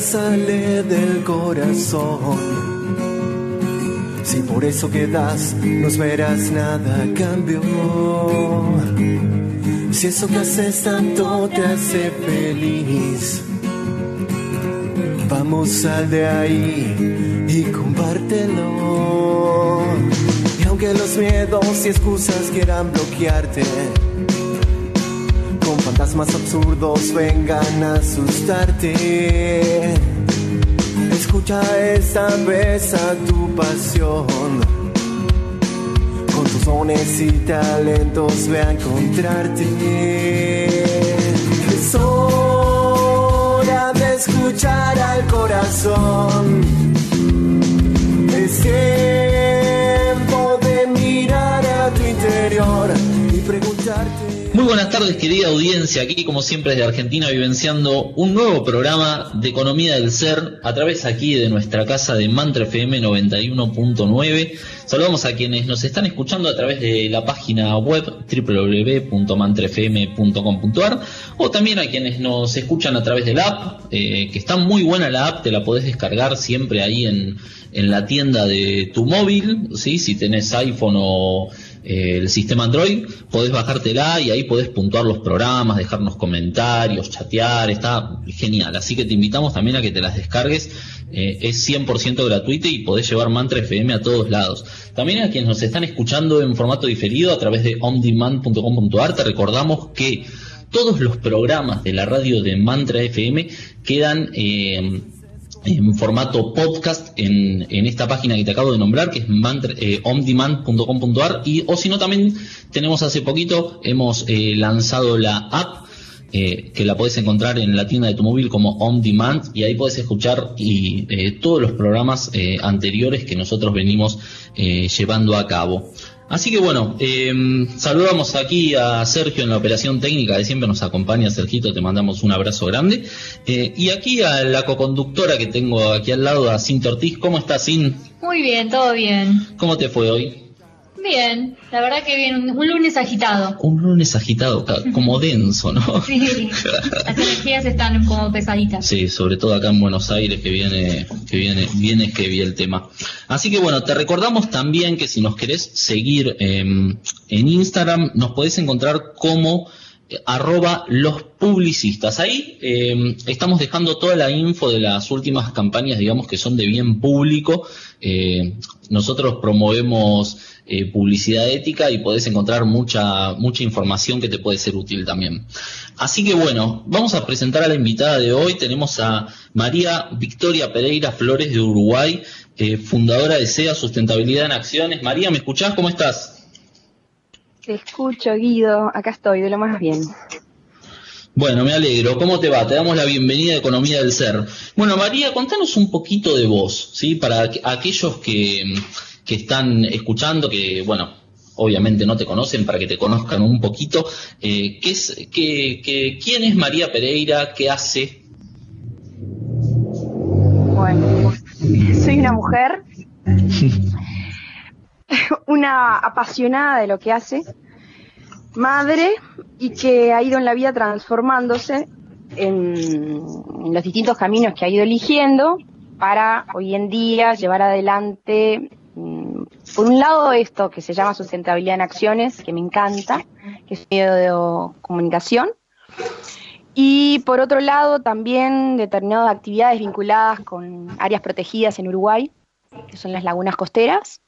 sale del corazón, si por eso que das no esperas nada a cambio, si eso que haces tanto te hace feliz, vamos sal de ahí y compártelo. Y aunque los miedos y excusas quieran bloquearte, fantasmas absurdos vengan a asustarte. Escucha esta vez a tu pasión. Con tus dones y talentos ve a encontrarte. Es hora de escuchar al corazón. Es tiempo de mirar a tu interior y preguntarte. Muy buenas tardes, querida audiencia. Aquí, como siempre, desde Argentina, vivenciando un nuevo programa de Economía del Ser a través aquí de nuestra casa de Mantra FM 91.9. Saludamos a quienes nos están escuchando a través de la página web www.mantrafm.com.ar o también a quienes nos escuchan a través de la app, eh, que está muy buena la app, te la podés descargar siempre ahí en, en la tienda de tu móvil, ¿sí? si tenés iPhone o el sistema Android, podés bajártela y ahí podés puntuar los programas, dejarnos comentarios, chatear, está genial. Así que te invitamos también a que te las descargues, eh, es 100% gratuita y podés llevar Mantra FM a todos lados. También a quienes nos están escuchando en formato diferido a través de ondemand.com.ar, te recordamos que todos los programas de la radio de Mantra FM quedan... Eh, en formato podcast en, en, esta página que te acabo de nombrar, que es eh, ondemand.com.ar, y o si no también tenemos hace poquito, hemos eh, lanzado la app, eh, que la puedes encontrar en la tienda de tu móvil como On Demand, y ahí puedes escuchar y, eh, todos los programas anteriores que nosotros venimos llevando a cabo. Así que bueno, eh, saludamos aquí a Sergio en la operación técnica que siempre nos acompaña, Sergito, te mandamos un abrazo grande. Eh, y aquí a la coconductora que tengo aquí al lado, a Cinta Ortiz, ¿cómo estás, Sin? Muy bien, todo bien. ¿Cómo te fue hoy? Bien, la verdad que bien, un, un lunes agitado. Un lunes agitado, como denso, ¿no? Sí, las energías están como pesaditas. Sí, sobre todo acá en Buenos Aires que viene, que viene, viene heavy el tema. Así que bueno, te recordamos también que si nos querés seguir eh, en Instagram, nos podés encontrar como eh, arroba los publicistas. Ahí eh, estamos dejando toda la info de las últimas campañas, digamos, que son de bien público. Eh, nosotros promovemos eh, publicidad ética y podés encontrar mucha, mucha información que te puede ser útil también. Así que bueno, vamos a presentar a la invitada de hoy. Tenemos a María Victoria Pereira Flores de Uruguay, eh, fundadora de SEA Sustentabilidad en Acciones. María, ¿me escuchás? ¿Cómo estás? Te escucho, Guido. Acá estoy, de lo más bien. Bueno, me alegro. ¿Cómo te va? Te damos la bienvenida a Economía del Ser. Bueno, María, contanos un poquito de vos, ¿sí? Para aquellos que que están escuchando, que bueno, obviamente no te conocen, para que te conozcan un poquito. Eh, ¿qué es, qué, qué, ¿Quién es María Pereira? ¿Qué hace? Bueno, soy una mujer, una apasionada de lo que hace, madre y que ha ido en la vida transformándose en, en los distintos caminos que ha ido eligiendo para hoy en día llevar adelante por un lado esto que se llama sustentabilidad en acciones, que me encanta, que es medio de comunicación, y por otro lado también determinadas actividades vinculadas con áreas protegidas en Uruguay, que son las lagunas costeras,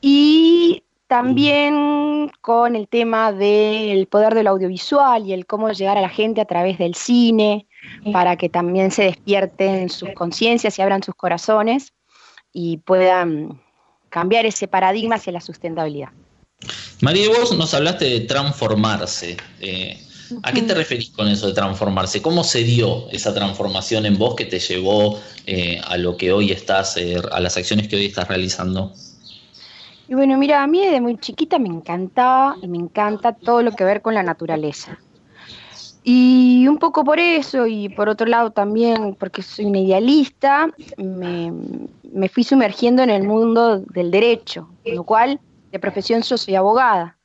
y también con el tema del poder del audiovisual y el cómo llegar a la gente a través del cine, para que también se despierten sus conciencias y abran sus corazones y puedan cambiar ese paradigma hacia la sustentabilidad. María, vos nos hablaste de transformarse. Eh, ¿A qué te referís con eso de transformarse? ¿Cómo se dio esa transformación en vos que te llevó eh, a lo que hoy estás, eh, a las acciones que hoy estás realizando? Y bueno, mira, a mí desde muy chiquita me encantaba y me encanta todo lo que ver con la naturaleza. Y un poco por eso y por otro lado también porque soy una idealista, me, me fui sumergiendo en el mundo del derecho, lo cual de profesión yo soy abogada.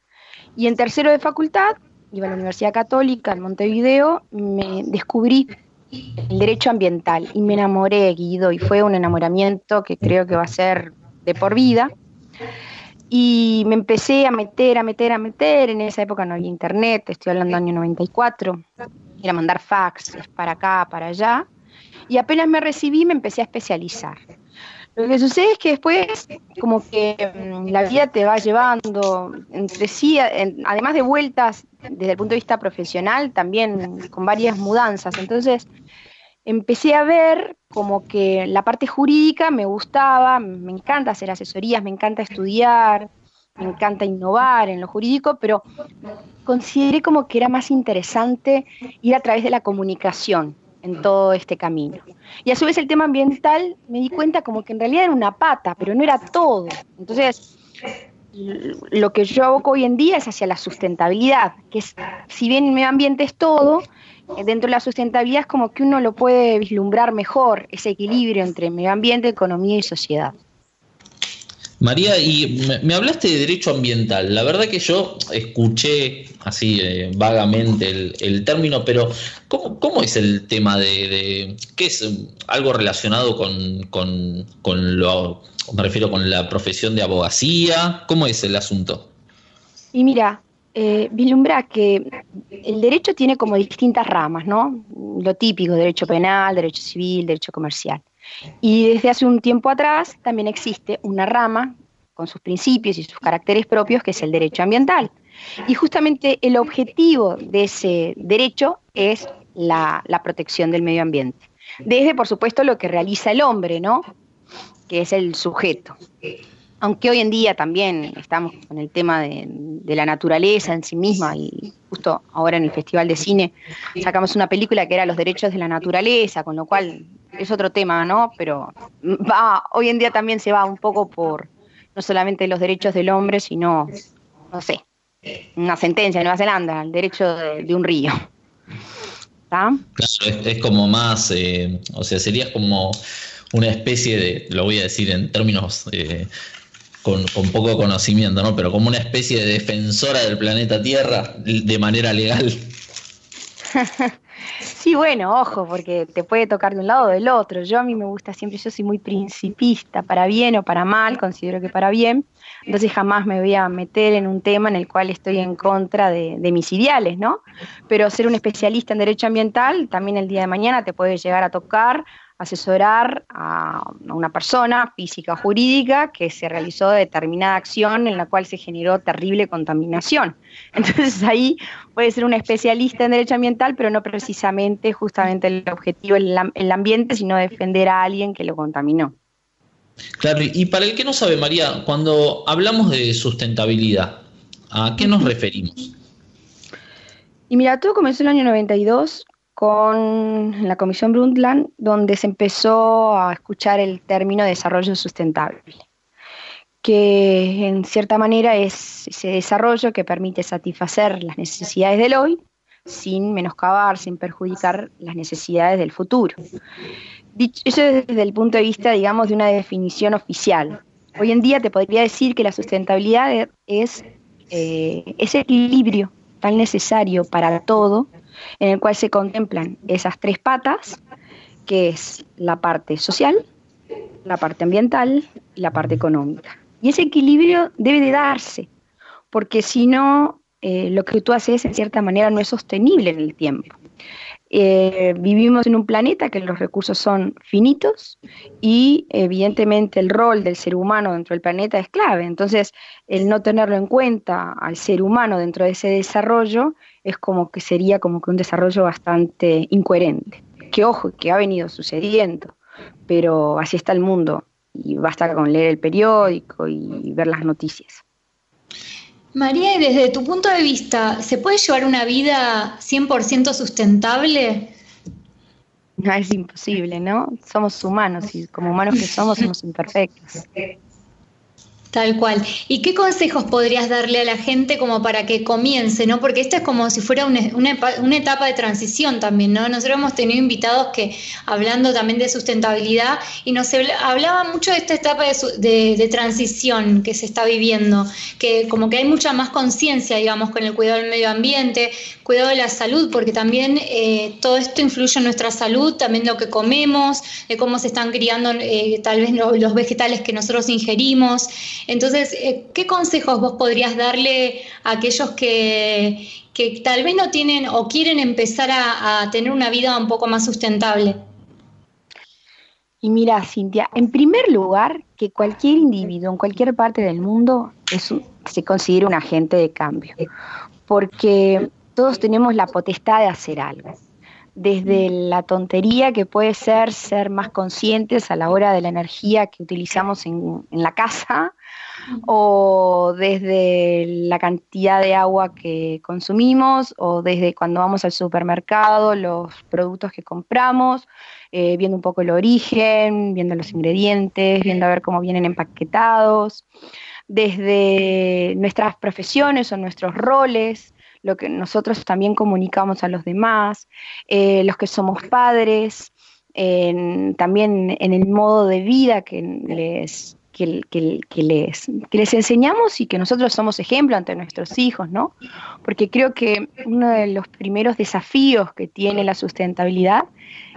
Y en tercero de facultad, iba a la Universidad Católica en Montevideo, me descubrí el derecho ambiental y me enamoré, Guido, y fue un enamoramiento que creo que va a ser de por vida. Y me empecé a meter, a meter, a meter. En esa época no había internet, estoy hablando del año 94. Era mandar faxes para acá, para allá. Y apenas me recibí, me empecé a especializar. Lo que sucede es que después, como que mm, la vida te va llevando entre sí, además de vueltas desde el punto de vista profesional, también con varias mudanzas. Entonces, empecé a ver como que la parte jurídica me gustaba, me encanta hacer asesorías, me encanta estudiar, me encanta innovar en lo jurídico, pero consideré como que era más interesante ir a través de la comunicación en todo este camino. Y a su vez el tema ambiental me di cuenta como que en realidad era una pata, pero no era todo. Entonces, lo que yo hago hoy en día es hacia la sustentabilidad, que es, si bien el medio ambiente es todo, dentro de la sustentabilidad es como que uno lo puede vislumbrar mejor, ese equilibrio entre medio ambiente, economía y sociedad. María, y me, hablaste de derecho ambiental. La verdad que yo escuché así eh, vagamente el, término, pero ¿cómo, es el tema de, qué es algo relacionado con, con, lo, me refiero con la profesión de abogacía? ¿Cómo es el asunto? Y mira, eh, que el derecho tiene como distintas ramas, ¿no? Lo típico, derecho penal, derecho civil, derecho comercial. Y desde hace un tiempo atrás también existe una rama con sus principios y sus caracteres propios que es el derecho ambiental. Y justamente el objetivo de ese derecho es la, protección del medio ambiente. Desde, por supuesto, lo que realiza el hombre, ¿no? Que es el sujeto. Aunque hoy en día también estamos con el tema de, la naturaleza en sí misma y justo ahora en el Festival de Cine sacamos una película que era Los Derechos de la Naturaleza, con lo cual es otro tema, ¿no? Pero va, hoy en día también se va un poco por no solamente los derechos del hombre, sino, no sé, una sentencia en Nueva Zelanda, el derecho de, un río. Claro, es, como más, eh, o sea, sería como una especie de, lo voy a decir en términos eh, con, con, poco conocimiento, ¿no? Pero como una especie de defensora del planeta Tierra de manera legal. Sí, bueno, ojo, porque te puede tocar de un lado o del otro. Yo a mí me gusta siempre, yo soy muy principista, para bien o para mal, considero que para bien. Entonces jamás me voy a meter en un tema en el cual estoy en contra de, de mis ideales, ¿no? Pero ser un especialista en derecho ambiental también el día de mañana te puede llegar a tocar asesorar a una persona física o jurídica que se realizó determinada acción en la cual se generó terrible contaminación. Entonces ahí puede ser un especialista en derecho ambiental, pero no precisamente justamente el objetivo el, el ambiente, sino defender a alguien que lo contaminó. Claro, y para el que no sabe, María, cuando hablamos de sustentabilidad, ¿a qué nos referimos? Y mira, todo comenzó en el año 92 con la Comisión Brundtland, donde se empezó a escuchar el término desarrollo sustentable, que en cierta manera es ese desarrollo que permite satisfacer las necesidades del hoy sin menoscabar, sin perjudicar las necesidades del futuro. eso desde el punto de vista, digamos, de una definición oficial. Hoy en día te podría decir que la sustentabilidad es eh, ese equilibrio tan necesario para todo en el cual se contemplan esas tres patas, que es la parte social, la parte ambiental y la parte económica. Y ese equilibrio debe de darse, porque si no, eh, lo que tú haces en cierta manera no es sostenible en el tiempo. Eh, vivimos en un planeta que los recursos son finitos y evidentemente el rol del ser humano dentro del planeta es clave. Entonces, el no tenerlo en cuenta al ser humano dentro de ese desarrollo es como que sería como que un desarrollo bastante incoherente. Que ojo, que ha venido sucediendo, pero así está el mundo y basta con leer el periódico y ver las noticias. María, y desde tu punto de vista, ¿se puede llevar una vida 100% sustentable? No, es imposible, ¿no? Somos humanos y como humanos que somos, somos imperfectos. Tal cual. ¿Y qué consejos podrías darle a la gente como para que comience, no? Porque esta es como si fuera una, una, etapa de transición también, ¿no? Nosotros hemos tenido invitados que, hablando también de sustentabilidad, y nos hablaba mucho de esta etapa de, de, transición que se está viviendo, que como que hay mucha más conciencia, digamos, con el cuidado del medio ambiente, cuidado de la salud, porque también eh, todo esto influye en nuestra salud, también lo que comemos, de cómo se están criando eh, tal vez los vegetales que nosotros ingerimos. Entonces, eh, ¿qué consejos vos podrías darle a aquellos que, tal vez no tienen o quieren empezar a, tener una vida un poco más sustentable? Y mira, Cintia, en primer lugar, que cualquier individuo en cualquier parte del mundo se considere un agente de cambio, porque todos tenemos la potestad de hacer algo. Desde la tontería que puede ser ser más conscientes a la hora de la energía que utilizamos en, la casa, o desde la cantidad de agua que consumimos, o desde cuando vamos al supermercado, los productos que compramos, eh, viendo un poco el origen, viendo los ingredientes, viendo a ver cómo vienen empaquetados, desde nuestras profesiones o nuestros roles, lo que nosotros también comunicamos a los demás, eh, los que somos padres, también en el modo de vida que les, que, les, que les enseñamos y que nosotros somos ejemplo ante nuestros hijos, ¿no? Porque creo que uno de los primeros desafíos que tiene la sustentabilidad,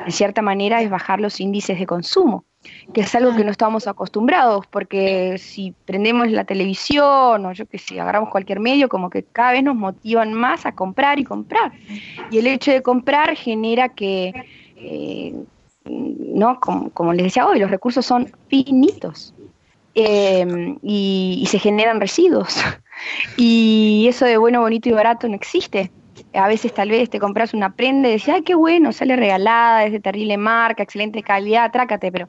en cierta manera, es bajar los índices de consumo que es algo que no estamos acostumbrados, porque si prendemos la televisión o yo que sé, agarramos cualquier medio, como que cada vez nos motivan más a comprar y comprar. Y el hecho de comprar genera que, eh, ¿no? Como, les decía hoy, los recursos son finitos. Eh, y, se generan residuos. Y eso de bueno, bonito y barato no existe a veces tal vez te compras una prenda y decís, ay, qué bueno, sale regalada, es de terrible marca, excelente calidad, trácate, pero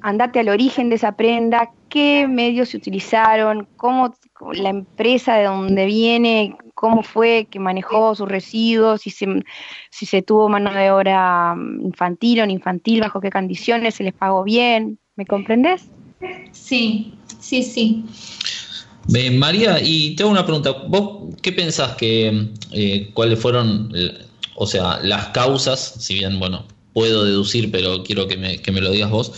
andate al origen de esa prenda, qué medios se utilizaron, cómo la empresa de donde viene, cómo fue que manejó sus residuos, si se, si se tuvo mano de obra infantil o no infantil, bajo qué condiciones, se les pagó bien, ¿me comprendes? Sí, sí, sí. María, y te hago una pregunta. ¿Vos qué pensás que, eh, cuáles fueron, o sea, las causas, si bien, bueno, puedo deducir, pero quiero que me, que me lo digas vos,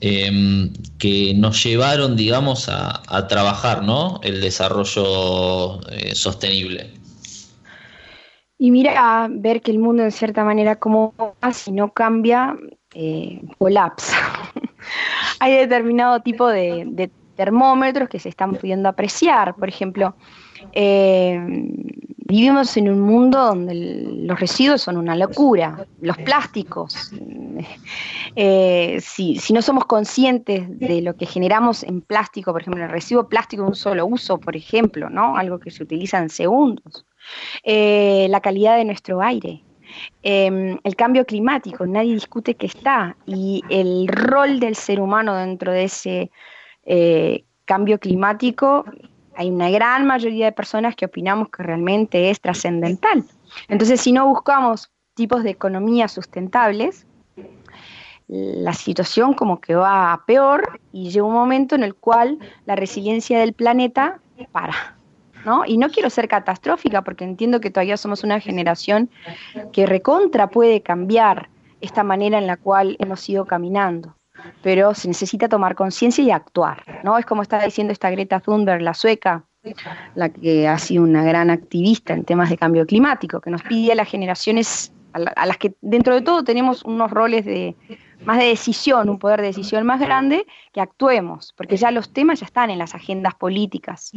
em, que nos llevaron, digamos, a, trabajar, ¿no? El desarrollo eh, sostenible. Y mira, ver que el mundo en cierta manera como si no cambia, eh, colapsa. Hay determinado tipo de, termómetros que se están pudiendo apreciar. Por ejemplo, eh, vivimos en un mundo donde los residuos son una locura, los plásticos. Eh, si, si, no somos conscientes de lo que generamos en plástico, por ejemplo, el residuo plástico de un solo uso, por ejemplo, ¿no? algo que se utiliza en segundos, eh, la calidad de nuestro aire. El cambio climático, nadie discute que está, y el rol del ser humano dentro de ese eh, cambio climático, hay una gran mayoría de personas que opinamos que realmente es trascendental. Entonces, si no buscamos tipos de economías sustentables, la situación como que va a peor y llega un momento en el cual la resiliencia del planeta para. ¿No? Y no quiero ser catastrófica porque entiendo que todavía somos una generación que recontra puede cambiar esta manera en la cual hemos ido caminando pero se necesita tomar conciencia y actuar, ¿no? Es como está diciendo esta Greta Thunberg, la sueca, la que ha sido una gran activista en temas de cambio climático, que nos pide a las generaciones a, las que dentro de todo tenemos unos roles de más de decisión, un poder de decisión más grande, que actuemos, porque ya los temas ya están en las agendas políticas,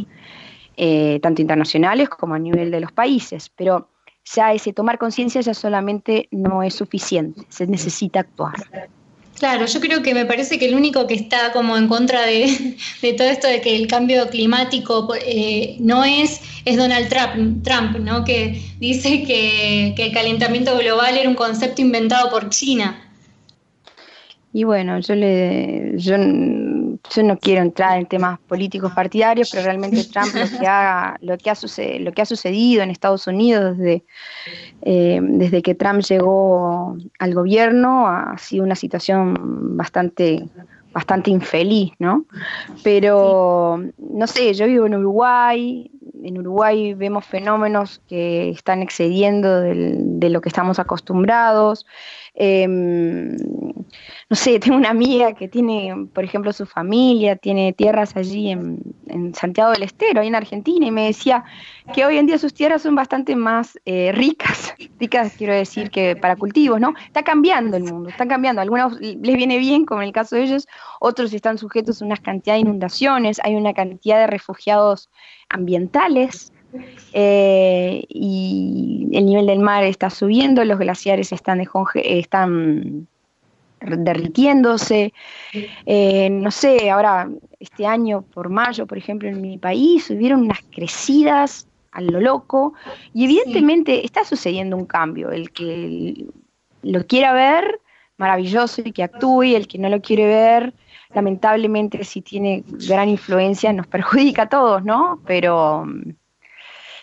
eh, tanto internacionales como a nivel de los países, pero ya ese tomar conciencia ya solamente no es suficiente, se necesita actuar. Claro, yo creo que me parece que el único que está como en contra de, todo esto de que el cambio climático eh, no es, es Donald Trump, Trump ¿no? que dice que, el calentamiento global era un concepto inventado por China. Y bueno, yo le, yo yo no quiero entrar en temas políticos partidarios, pero realmente Trump lo que ha, lo que ha, lo que ha sucedido en Estados Unidos desde, eh, desde que Trump llegó al gobierno ha sido una situación bastante bastante infeliz, ¿no? Pero, no sé, yo vivo en Uruguay, en Uruguay vemos fenómenos que están excediendo de lo que estamos acostumbrados. Em, no sé, tengo una amiga que tiene, por ejemplo, su familia, tiene tierras allí en, Santiago del Estero, ahí en Argentina, y me decía que hoy en día sus tierras son bastante más eh, ricas, ricas quiero decir que para cultivos, ¿no? Está cambiando el mundo, está cambiando. algunos les viene bien, como en el caso de ellos, otros están sujetos a una cantidad de inundaciones, hay una cantidad de refugiados ambientales eh, y el nivel del mar está subiendo, los glaciares están, están derritiéndose. Eh, no sé, ahora este año por mayo, por ejemplo, en mi país hubieron unas crecidas a lo loco y evidentemente está sucediendo un cambio. El que lo quiera ver, maravilloso y que actúe, el que no lo quiere ver, lamentablemente si tiene gran influencia nos perjudica a todos, ¿no? Pero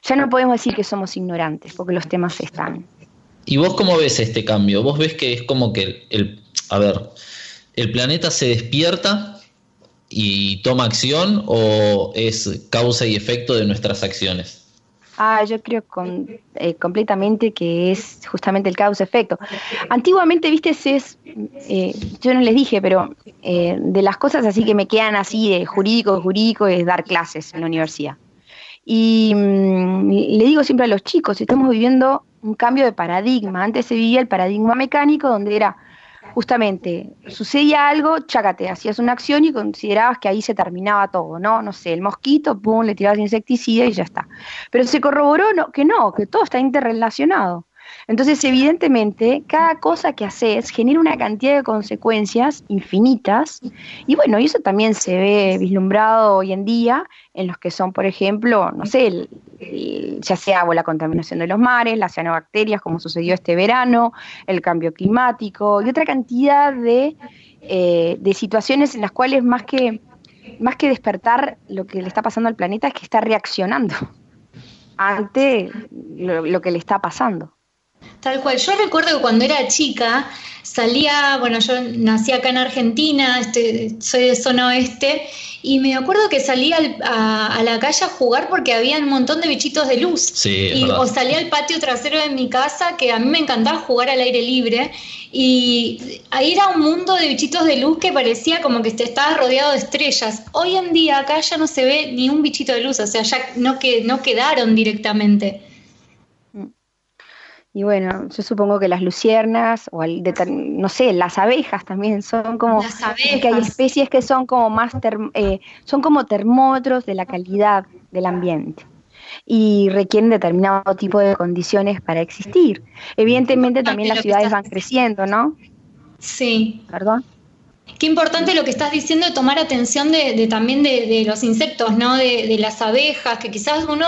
ya no podemos decir que somos ignorantes, porque los temas están. ¿Y vos cómo ves este cambio? ¿Vos ves que es como que el, a ver, el planeta se despierta y toma acción o es causa y efecto de nuestras acciones? Ah, yo creo con, eh, completamente que es justamente el causa-efecto. Antiguamente, viste, es, eh, yo no les dije, pero eh, de las cosas así que me quedan así de jurídico, jurídico, es dar clases en la universidad. Y mm, le digo siempre a los chicos, estamos viviendo un cambio de paradigma. Antes se vivía el paradigma mecánico donde era justamente, sucedía algo, chácate, hacías una acción y considerabas que ahí se terminaba todo, ¿no? No sé, el mosquito, pum, le tirabas insecticida y ya está. Pero se corroboró que no, que todo está interrelacionado. Entonces, evidentemente, cada cosa que haces genera una cantidad de consecuencias infinitas y bueno, y eso también se ve vislumbrado hoy en día en los que son, por ejemplo, no sé, ya sea la contaminación de los mares, las cianobacterias, como sucedió este verano, el cambio climático y otra cantidad de, eh, de situaciones en las cuales más que, más que despertar lo que le está pasando al planeta es que está reaccionando ante lo que le está pasando. Tal cual. Yo recuerdo que cuando era chica salía, bueno, yo nací acá en Argentina, este, soy de zona oeste, y me acuerdo que salía a, la calle a jugar porque había un montón de bichitos de luz. Sí, o salía al patio trasero de mi casa, que a mí me encantaba jugar al aire libre, y ahí era un mundo de bichitos de luz que parecía como que te estabas rodeado de estrellas. Hoy en día acá ya no se ve ni un bichito de luz, o sea, ya no, que, no quedaron directamente. Y bueno, yo supongo que las luciernas o no sé, las abejas también son como las abejas. que hay especies que son como más eh, son como termómetros de la calidad del ambiente y requieren determinado tipo de condiciones para existir. Evidentemente también las ciudades van creciendo, ¿no? Sí. Perdón. Qué importante lo que estás diciendo de tomar atención de, también de, los insectos, ¿no? De, las abejas, que quizás uno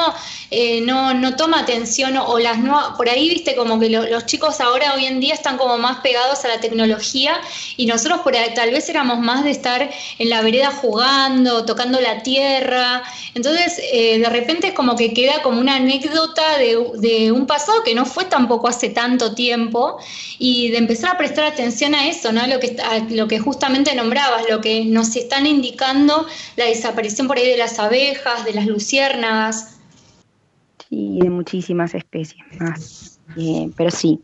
eh, no, no, toma atención o, las no, por ahí, viste, como que los chicos ahora hoy en día están como más pegados a la tecnología y nosotros por ahí, tal vez éramos más de estar en la vereda jugando, tocando la tierra. Entonces, eh, de repente es como que queda como una anécdota de, un pasado que no fue tampoco hace tanto tiempo y de empezar a prestar atención a eso, ¿no? Lo que, lo que justamente nombrabas, lo que nos están indicando la desaparición por ahí de las abejas, de las luciérnagas. Sí, de muchísimas especies más. Eh, pero sí,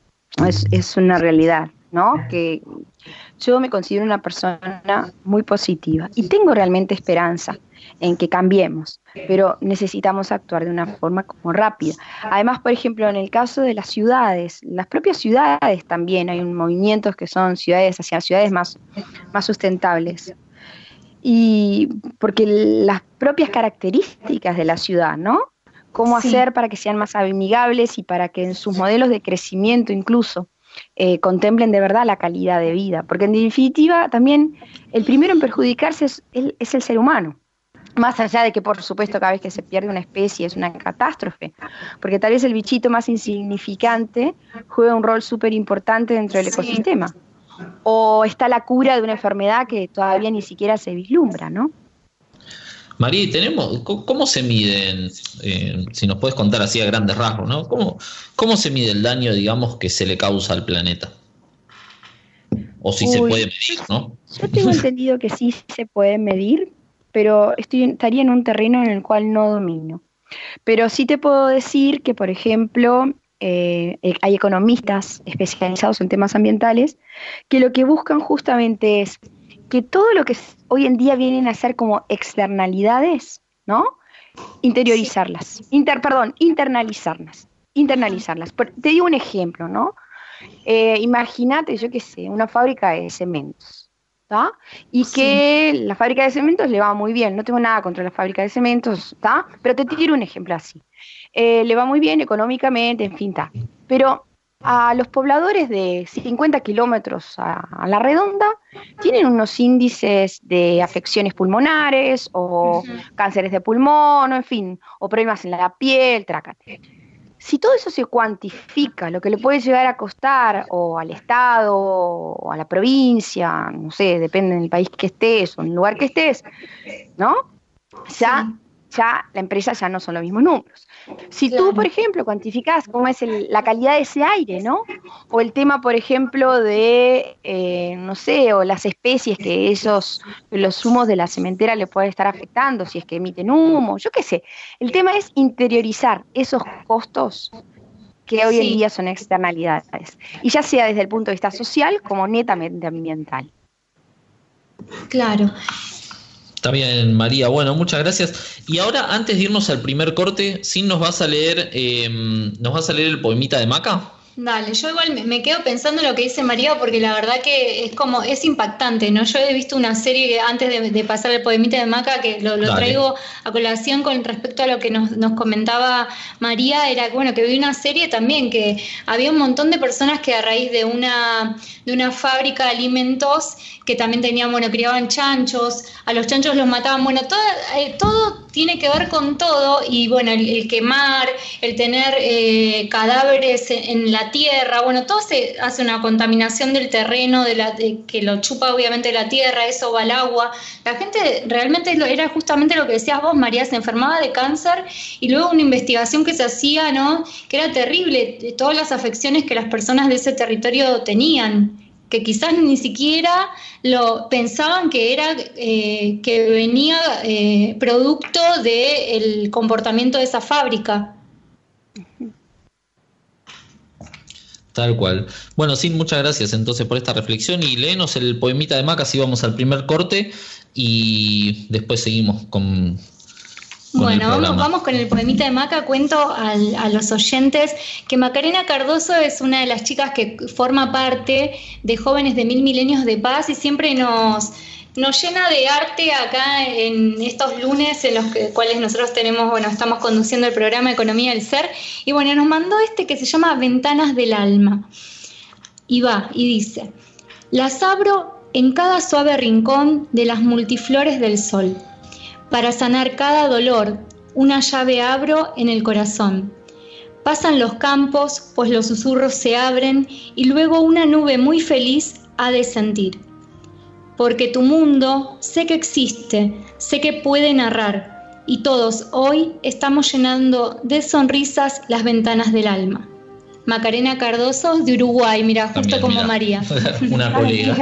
es, es una realidad, ¿no? Que yo me considero una persona muy positiva y tengo realmente esperanza en que cambiemos, pero necesitamos actuar de una forma como rápida. Además, por ejemplo, en el caso de las ciudades, las propias ciudades también hay un movimientos que son ciudades hacia ciudades más, más sustentables. Y porque las propias características de la ciudad, ¿no? Cómo hacer para que sean más amigables y para que en sus modelos de crecimiento incluso eh, contemplen de verdad la calidad de vida. Porque en definitiva también el primero en perjudicarse es el ser humano. Más allá de que, por supuesto, cada vez que se pierde una especie es una catástrofe, porque tal vez el bichito más insignificante juega un rol súper importante dentro del ecosistema. o está la cura de una enfermedad que todavía ni siquiera se vislumbra, ¿no? María, tenemos, ¿cómo se miden, eh, si nos puedes contar así a grandes rasgos, ¿no? ¿Cómo, ¿Cómo se mide el daño, digamos, que se le causa al planeta? O si se puede medir, ¿no? Yo tengo entendido que sí se puede medir, pero estoy, estaría en un terreno en el cual no domino. Pero sí te puedo decir que, por ejemplo, eh, hay economistas especializados en temas ambientales que lo que buscan justamente es que todo lo que hoy en día vienen a ser como externalidades, ¿no? Interiorizarlas, inter, perdón, internalizarlas, internalizarlas. te digo un ejemplo, ¿no? Eh, imagínate, yo qué sé, una fábrica de cementos, ¿está? Y que la fábrica de cementos le va muy bien, no tengo nada contra la fábrica de cementos, ¿está? Pero te tiro un ejemplo así. Eh, le va muy bien económicamente, en fin, está. Pero a los pobladores de 50 kilómetros a, la redonda tienen unos índices de afecciones pulmonares o cánceres de pulmón, o en fin, o problemas en la piel, trácate. Si todo eso se cuantifica, lo que le puede llegar a costar o al Estado o a la provincia, no sé, depende del país que estés o en el lugar que estés, ¿no? Ya ya la empresa ya no son los mismos números. Si tú, por ejemplo, cuantificás cómo es la calidad de ese aire, ¿no? O el tema, por ejemplo, de, eh, no sé, o las especies que esos, los humos de la cementera le pueden estar afectando, si es que emiten humo, yo qué sé. El tema es interiorizar esos costos que hoy en día son externalidades, y ya sea desde el punto de vista social como netamente ambiental. Claro. Está bien, María. Bueno, muchas gracias. Y ahora, antes de irnos al primer corte, ¿sí nos vas a leer, eh, nos vas a leer el poemita de Maca? Dale, yo igual me, quedo pensando en lo que dice María porque la verdad que es como, es impactante, ¿no? Yo he visto una serie antes de, pasar el poemita de Maca que lo, traigo a colación con respecto a lo que nos, comentaba María, era bueno, que vi una serie también que había un montón de personas que a raíz de una, de una fábrica de alimentos que también tenían, bueno, criaban chanchos, a los chanchos los mataban, bueno, todo, eh, todo tiene que ver con todo y bueno, el, quemar, el tener eh, cadáveres en, la tierra, bueno, todo se hace una contaminación del terreno, de la, que lo chupa obviamente la tierra, eso va al agua. La gente realmente era justamente lo que decías vos, María, se enfermaba de cáncer y luego una investigación que se hacía, ¿no? Que era terrible, todas las afecciones que las personas de ese territorio tenían que quizás ni siquiera lo pensaban que era eh, que venía eh, producto del comportamiento de esa fábrica. Tal cual. Bueno, sí, muchas gracias entonces por esta reflexión y léenos el poemita de Maca, así vamos al primer corte y después seguimos con, bueno, vamos, vamos, con el poemita de Maca. Cuento a los oyentes que Macarena Cardoso es una de las chicas que forma parte de Jóvenes de Mil Milenios de Paz y siempre nos, nos llena de arte acá en estos lunes en los cuales nosotros tenemos, bueno, estamos conduciendo el programa Economía del Ser. Y bueno, nos mandó este que se llama Ventanas del Alma. Y va, y dice, las abro en cada suave rincón de las multiflores del sol para sanar cada dolor, una llave abro en el corazón. Pasan los campos, pues los susurros se abren y luego una nube muy feliz ha de sentir. Porque tu mundo sé que existe, sé que puede narrar, y todos hoy estamos llenando de sonrisas las ventanas del alma. Macarena Cardoso de Uruguay, mira, justo como María. Una colega.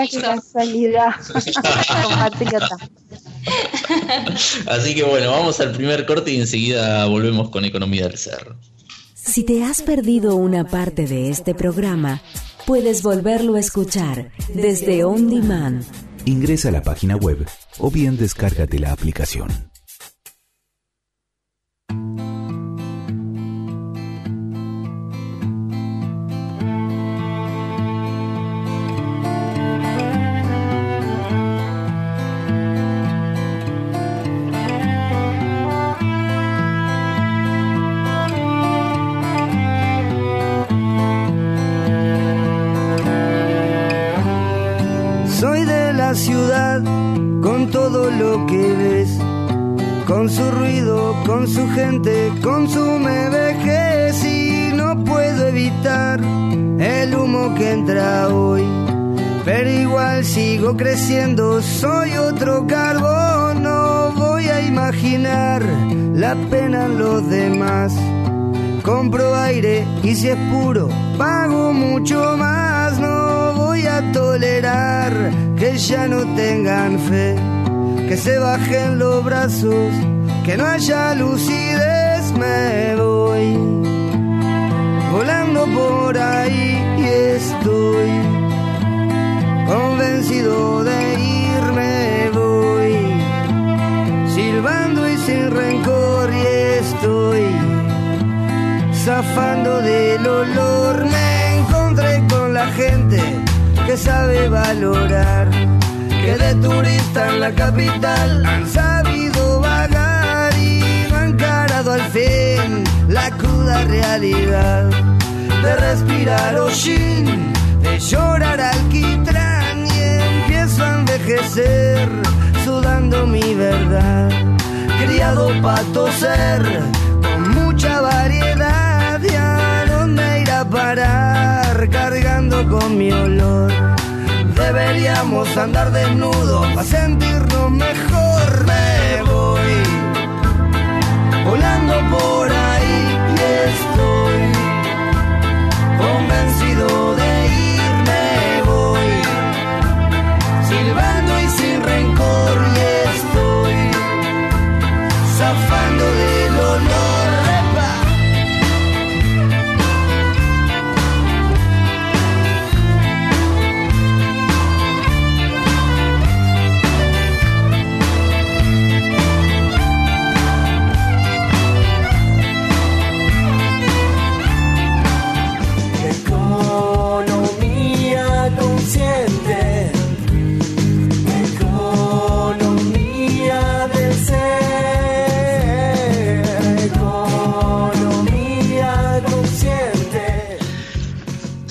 Así que bueno, vamos al primer corte y enseguida volvemos con Economía del Cerro. Si te has perdido una parte de este programa, puedes volverlo a escuchar desde On Demand. Ingresa a la página web o bien descárgate la aplicación. Creciendo, soy otro carbón, no voy a imaginar la pena en los demás. Compro aire y si es puro, pago mucho más, no voy a tolerar que ya no tengan fe, que se bajen los brazos, que no haya lucidez, me voy volando por ahí y estoy convencido de irme voy, silbando y sin rencor y estoy zafando del olor. Me encontré con la gente que sabe valorar, que de turista en la capital han sabido vagar y han encarado al fin la cruda realidad de respirar hollín, de llorar alquitrán envejecer sudando mi verdad. Criado para toser con mucha variedad y a dónde ir a parar cargando con mi olor. Deberíamos andar desnudos para sentirnos mejor. Me voy volando por ahí y estoy convencido de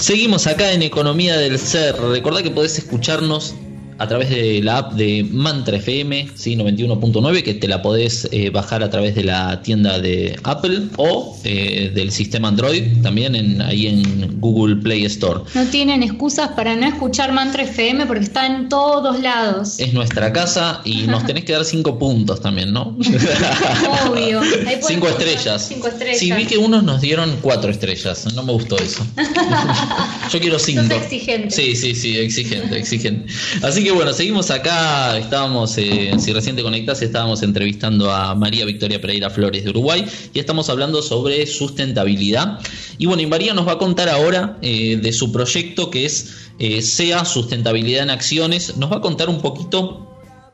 Seguimos acá en Economía del Ser. Recordá que podés escucharnos a través de la app de Mantra FM, ¿sí? 91.9, que te la podés eh, bajar a través de la tienda de Apple o eh, del sistema Android, también en, ahí en Google Play Store. No tienen excusas para no escuchar Mantra FM porque está en todos lados. Es nuestra casa y nos tenés que dar cinco puntos también, ¿no? Obvio. Ahí Cinco estrellas. Cinco estrellas. Sí, vi que unos nos dieron cuatro estrellas. No me gustó eso. Yo quiero cinco. Sos exigente. Sí, sí, sí, exigente, exigente. Así bueno, seguimos acá. Estábamos, eh, si recién te conectás, estábamos entrevistando a María Victoria Pereira Flores de Uruguay y estamos hablando sobre sustentabilidad. Y bueno, y María nos va a contar ahora eh, de su proyecto que es eh, SEA Sustentabilidad en Acciones. Nos va a contar un poquito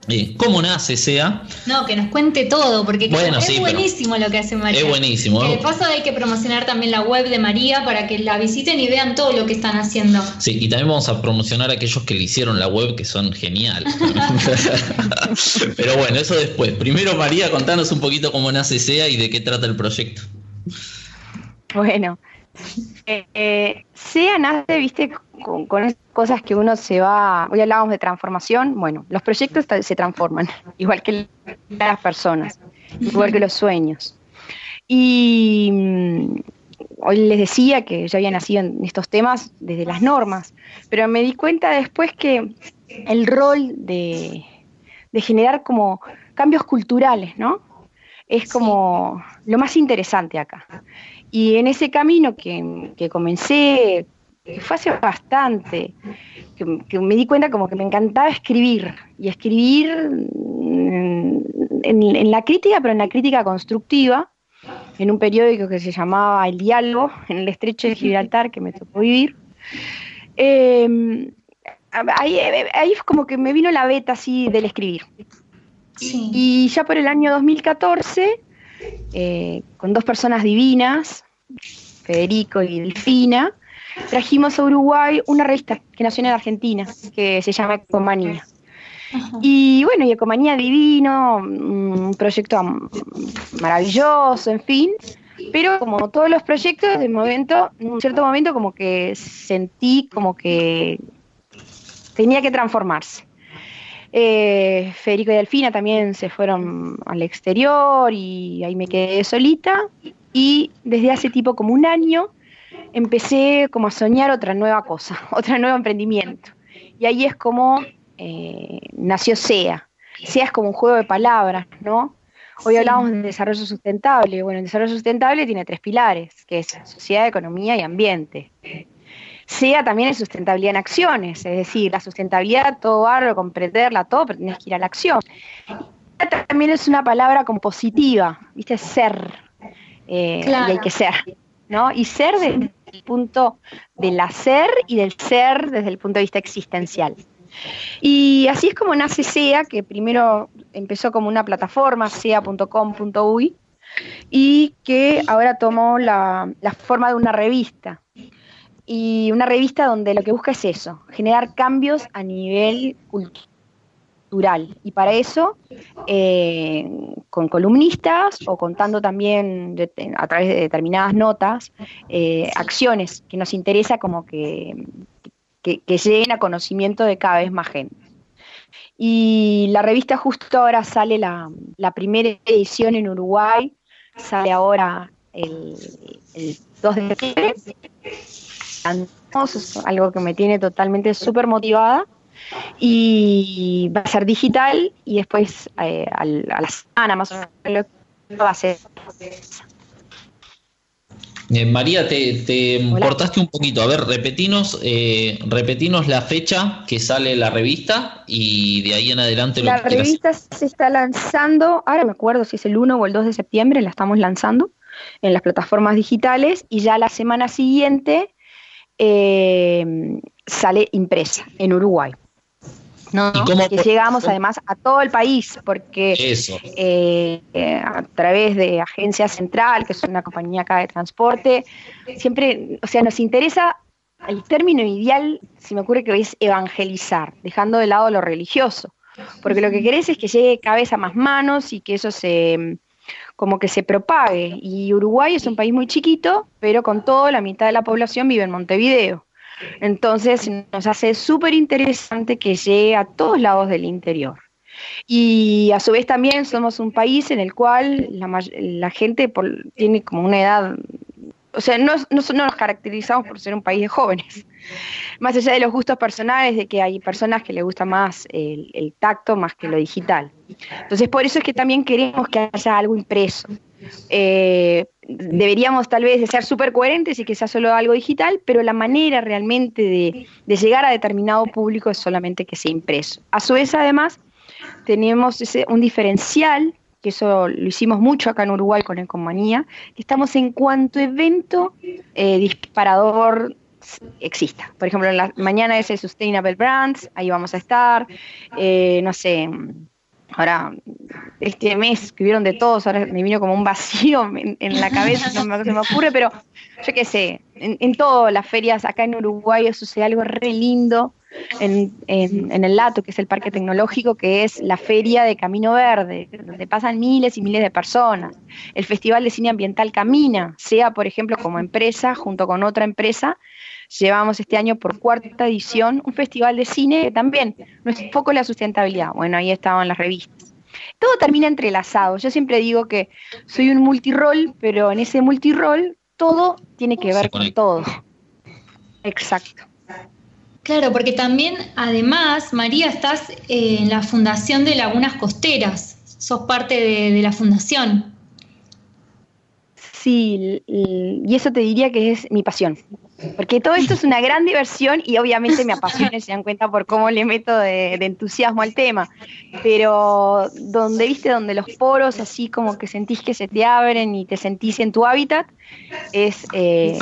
eh, cómo nace SEA. No, que nos cuente todo, porque Bueno, es sí, buenísimo lo que hace María. Es buenísimo. Que de paso hay que promocionar también la web de María para que la visiten y vean todo lo que están haciendo. Sí, y también vamos a promocionar a aquellos que le hicieron la web, que son geniales. Pero bueno, eso después. Primero, María, contanos un poquito cómo nace SEA y de qué trata el proyecto. Bueno, eh, eh, SEA nace, viste, con, con esas cosas que uno se va. Hoy hablábamos de transformación. Bueno, los proyectos se transforman, igual que las personas, igual que los sueños. Y mm, hoy les decía que yo había nacido en estos temas desde las normas, pero me di cuenta después que el rol de, de generar como cambios culturales, ¿no? Es como lo más interesante acá. Y en ese camino que, que comencé, que fue hace bastante, que, que me di cuenta como que me encantaba escribir, y escribir mm, en, en la crítica, pero en la crítica constructiva, en un periódico que se llamaba El Diálogo, en el estrecho de Gibraltar, que me tocó vivir. Eh, ahí, ahí como que me vino la beta así del escribir. Sí. Y ya por el año 2014, eh, con dos personas divinas, Federico y Delfina, trajimos a Uruguay una revista que nació en Argentina, que se llama Ecomanía. Ajá. Y bueno, y Ecomanía Divino, un proyecto maravilloso, en fin. Pero como todos los proyectos, de momento, en un cierto momento como que sentí como que tenía que transformarse. Eh, Federico y Delfina también se fueron al exterior y ahí me quedé solita. Y desde hace tipo como un año empecé como a soñar otra nueva cosa, otro nuevo emprendimiento. y ahí es como eh, nació SEA. SEA es como un juego de palabras, ¿no? Hoy hablamos de desarrollo sustentable. Bueno, el desarrollo sustentable tiene tres pilares, que es sociedad, economía y ambiente. SEA también es sustentabilidad en acciones, es decir, la sustentabilidad, todo barro, comprenderla, todo, pero tienes que ir a la acción. también es una palabra compositiva, ¿viste? Ser. Eh, y hay que ser, ¿no? Y ser desde el punto del hacer y del ser desde el punto de vista existencial. Y así es como nace SEA, que primero empezó como una plataforma, sea.com.uy, y que ahora tomó la, forma de una revista. Y una revista donde lo que busca es eso, generar cambios a nivel cultural. Y para eso, eh, con columnistas o contando también a través de determinadas notas, eh, acciones que nos interesa como que que, lleguen a conocimiento de cada vez más gente. Y la revista justo ahora sale la, primera edición en Uruguay, sale ahora el, 2 de septiembre. algo que me tiene totalmente súper motivada. Y va a ser digital y después eh, a la semana más o menos va a ser eh, María, te, importaste un poquito. A ver, repetinos, eh, repetinos la fecha que sale la revista y de ahí en adelante La revista se está lanzando, ahora me acuerdo si es el 1 o el 2 de septiembre, la estamos lanzando en las plataformas digitales y ya la semana siguiente eh, sale impresa en Uruguay. ¿No? que llegamos además a todo el país, porque eh, eh, a través de Agencia Central, que es una compañía acá de transporte, siempre, o sea, nos interesa, el término ideal, se me ocurre que es evangelizar, dejando de lado lo religioso, porque lo que querés es que llegue cada vez a más manos y que eso se como que se propague. Y Uruguay es un país muy chiquito, pero con todo la mitad de la población vive en Montevideo. Entonces nos hace súper interesante que llegue a todos lados del interior. Y a su vez también somos un país en el cual la, gente tiene como una edad, o sea, no, nos caracterizamos por ser un país de jóvenes. Más allá de los gustos personales, de que hay personas que les gusta más el tacto más que lo digital. Entonces, por eso es que también queremos que haya algo impreso. Eh, deberíamos tal vez ser súper coherentes y que sea solo algo digital, pero la manera realmente de, llegar a determinado público es solamente que sea impreso. A su vez, además, tenemos un diferencial, que eso lo hicimos mucho acá en Uruguay con Encomanía, que estamos en cuanto evento eh, disparador exista. Por ejemplo, la mañana es el Sustainable Brands, ahí vamos a estar, eh, no sé, Ahora, este mes escribieron de todos, ahora me vino como un vacío en, la cabeza, no me, se me ocurre, pero yo qué sé, en, todas las ferias acá en Uruguay sucede algo re lindo en, en, el Lato, que es el parque tecnológico, que es la feria de Camino Verde, donde pasan miles y miles de personas. El Festival de Cine Ambiental Camina, sea por ejemplo como empresa, junto con otra empresa, Llevamos este año por cuarta edición un festival de cine que también nuestro foco es la sustentabilidad. Bueno, ahí estaban las revistas. Todo termina entrelazado. Yo siempre digo que soy un multirol, pero en ese multirol todo tiene que ver con todo. Exacto. Claro, porque también, además, María, estás en la Fundación de Lagunas Costeras. Sos parte de la fundación. Sí, y eso te diría que es mi pasión. Porque todo esto es una gran diversión y obviamente me apasiona, se dan cuenta por cómo le meto de, entusiasmo al tema. Pero donde viste, donde los poros así como que sentís que se te abren y te sentís en tu hábitat, es, eh,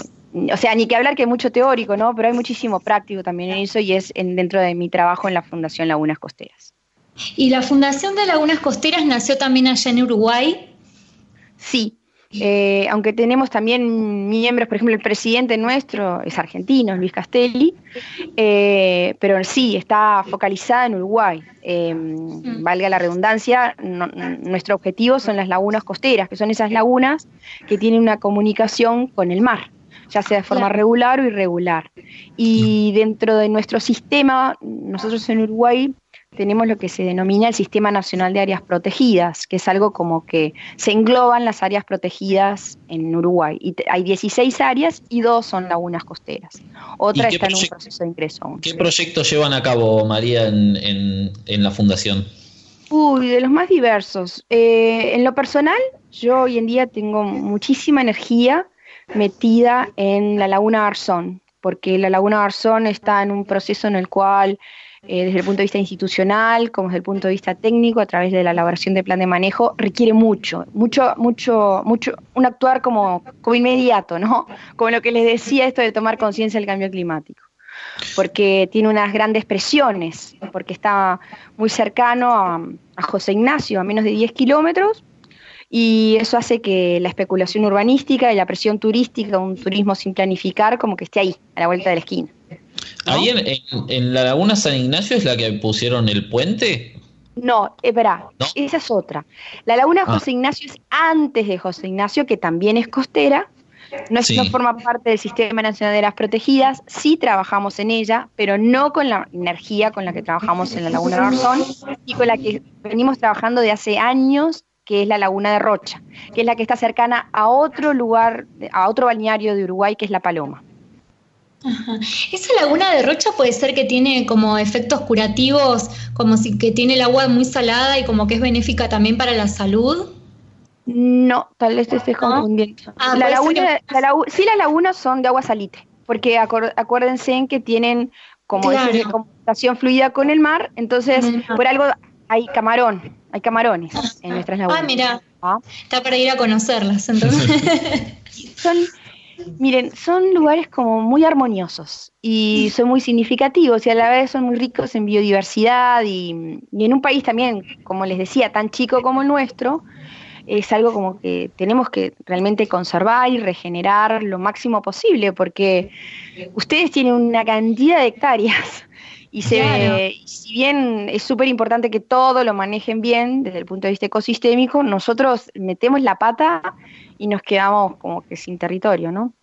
o sea, ni que hablar que es mucho teórico, ¿no? Pero hay muchísimo práctico también en eso y es dentro de mi trabajo en la Fundación Lagunas Costeras. ¿Y la Fundación de Lagunas Costeras nació también allá en Uruguay? Sí, eh, aunque tenemos también miembros, por ejemplo, el presidente nuestro es argentino, Luis Castelli, eh, pero sí, está focalizada en Uruguay. Eh, mm. valga la redundancia, nuestro objetivo son las lagunas costeras, que son esas lagunas que tienen una comunicación con el mar, ya sea de forma regular o irregular. Y dentro de nuestro sistema, nosotros en Uruguay tenemos lo que se denomina el Sistema Nacional de Áreas Protegidas, que es algo como que se engloban las áreas protegidas en Uruguay. Y hay 16 áreas y dos son lagunas costeras. Otra está en un proceso de ingreso. ¿Qué proyectos llevan a cabo, María, en, la Fundación? Uy, de los más diversos. Eh, en lo personal, yo hoy en día tengo muchísima energía metida en la laguna Arzón, porque la laguna Arzón está en un proceso en el cual, eh, desde el punto de vista institucional, como desde el punto de vista técnico, a través de la elaboración de plan de manejo, requiere mucho, mucho, mucho, mucho, un actuar como, inmediato, ¿no? Como lo que les decía, esto de tomar conciencia del cambio climático porque tiene unas grandes presiones, porque está muy cercano a, a José Ignacio, a menos de 10 kilómetros, y eso hace que la especulación urbanística y la presión turística, un turismo sin planificar, como que esté ahí, a la vuelta de la esquina. ¿Ahí en, la laguna San Ignacio es la que pusieron el puente? No, espera, esa es otra. La laguna ah. José Ignacio es antes de José Ignacio, que también es costera, no, es, no, forma parte del Sistema Nacional de las Protegidas, sí trabajamos en ella, pero no con la energía con la que trabajamos en la Laguna Garzón y con la que venimos trabajando de hace años que es la laguna de Rocha, que es la que está cercana a otro lugar, a otro balneario de Uruguay, que es La Paloma. Esa laguna de Rocha puede ser que tiene como efectos curativos, como si que tiene el agua muy salada y como que es benéfica también para la salud. No, tal vez te estés confundiendo. Ah, la laguna, sí, las lagunas son de agua salite, porque acuérdense en que tienen como claro. comunicación fluida con el mar, entonces por algo hay camarón, hay camarones en nuestras lagunas. Ah, mira, ¿Ah? está para ir a conocerlas entonces. son, miren, son lugares como muy armoniosos y son muy significativos y a la vez son muy ricos en biodiversidad y, y en un país también, como les decía, tan chico como el nuestro, es algo como que tenemos que realmente conservar y regenerar lo máximo posible, porque ustedes tienen una cantidad de hectáreas y se, si bien es súper importante que todo lo manejen bien desde el punto de vista ecosistémico, nosotros metemos la pata y nos quedamos como que sin territorio, ¿no?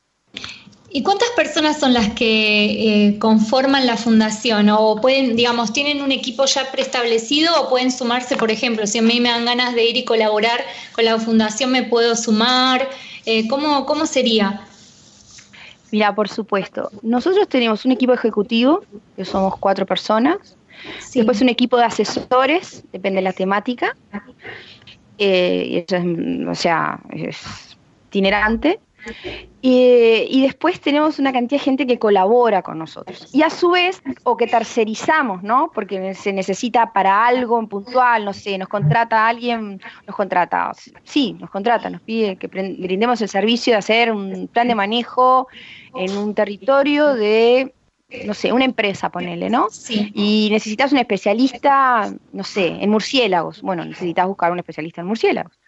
¿Y cuántas personas son las que eh, conforman la fundación? ¿O pueden, digamos, tienen un equipo ya preestablecido o pueden sumarse, por ejemplo, si a mí me dan ganas de ir y colaborar con la fundación, me puedo sumar? Eh, ¿cómo, ¿Cómo sería? Mira, por supuesto. Nosotros tenemos un equipo ejecutivo, que somos cuatro personas. Después un equipo de asesores, depende de la temática. Eh, eso es, o sea, es itinerante. Y después tenemos una cantidad de gente que colabora con nosotros. Y a su vez, o que tercerizamos, ¿no? Porque se necesita para algo en puntual, no sé, nos contrata alguien, nos contrata, sí, nos contrata, nos pide que brindemos el servicio de hacer un plan de manejo en un territorio de no sé, una empresa, ponele, ¿no? Sí. Y necesitas un especialista, no sé, en murciélagos. Bueno, necesitas buscar un especialista en murciélagos.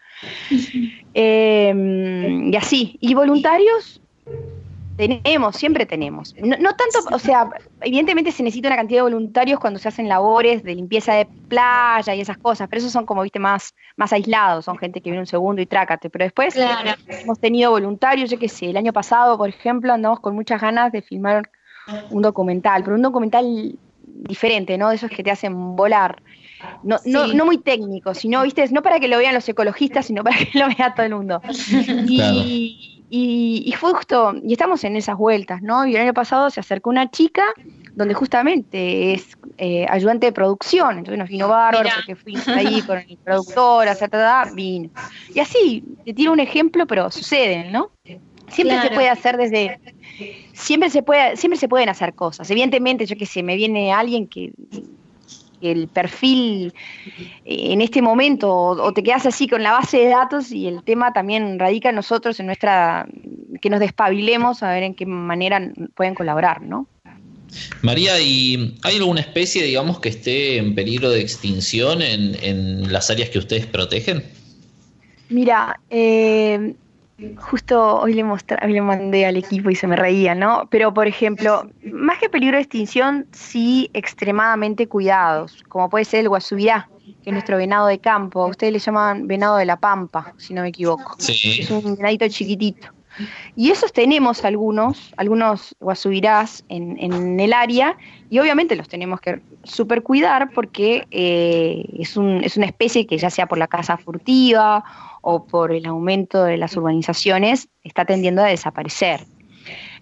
Em, y así. Y voluntarios tenemos, siempre tenemos. No, tanto, o sea, evidentemente se necesita una cantidad de voluntarios cuando se hacen labores de limpieza de playa y esas cosas, pero esos son como, viste, más, más aislados, son gente que viene un segundo y trácate. Pero después hemos tenido voluntarios, yo qué sé, el año pasado, por ejemplo, andamos con muchas ganas de filmar un documental, pero un documental diferente, ¿no? De esos que te hacen volar. No, no, no muy técnico, sino, viste, no para que lo vean los ecologistas, sino para que lo vea todo el mundo. Y, y, justo, y estamos en esas vueltas, ¿no? Y el año pasado se acercó una chica donde justamente es eh, ayudante de producción, entonces nos vino bárbaro porque fui ahí con el productor, vino. Y así, te tiro un ejemplo, pero suceden, ¿no? Siempre se puede hacer desde, siempre se puede, siempre se pueden hacer cosas. Evidentemente, yo que sé, me viene alguien que el perfil en este momento o, te quedas así con la base de datos y el tema también radica en nosotros, en nuestra, que nos despabilemos a ver en qué manera pueden colaborar, ¿no? María, ¿y hay alguna especie, digamos, que esté en peligro de extinción en, en las áreas que ustedes protegen? Mira, eh, Justo hoy le, mostré, le mandé al equipo y se me reía, ¿no? Pero, por ejemplo, más que peligro de extinción, sí extremadamente cuidados, como puede ser el guasubirá, que es nuestro venado de campo. Ustedes le llaman venado de la pampa, si no me equivoco. Sí. Es un venadito chiquitito. Y esos tenemos algunos, algunos guasubirás en, en el área, y obviamente los tenemos que super cuidar porque eh, es, un, es una especie que ya sea por la caza furtiva o por el aumento de las urbanizaciones, está tendiendo a desaparecer.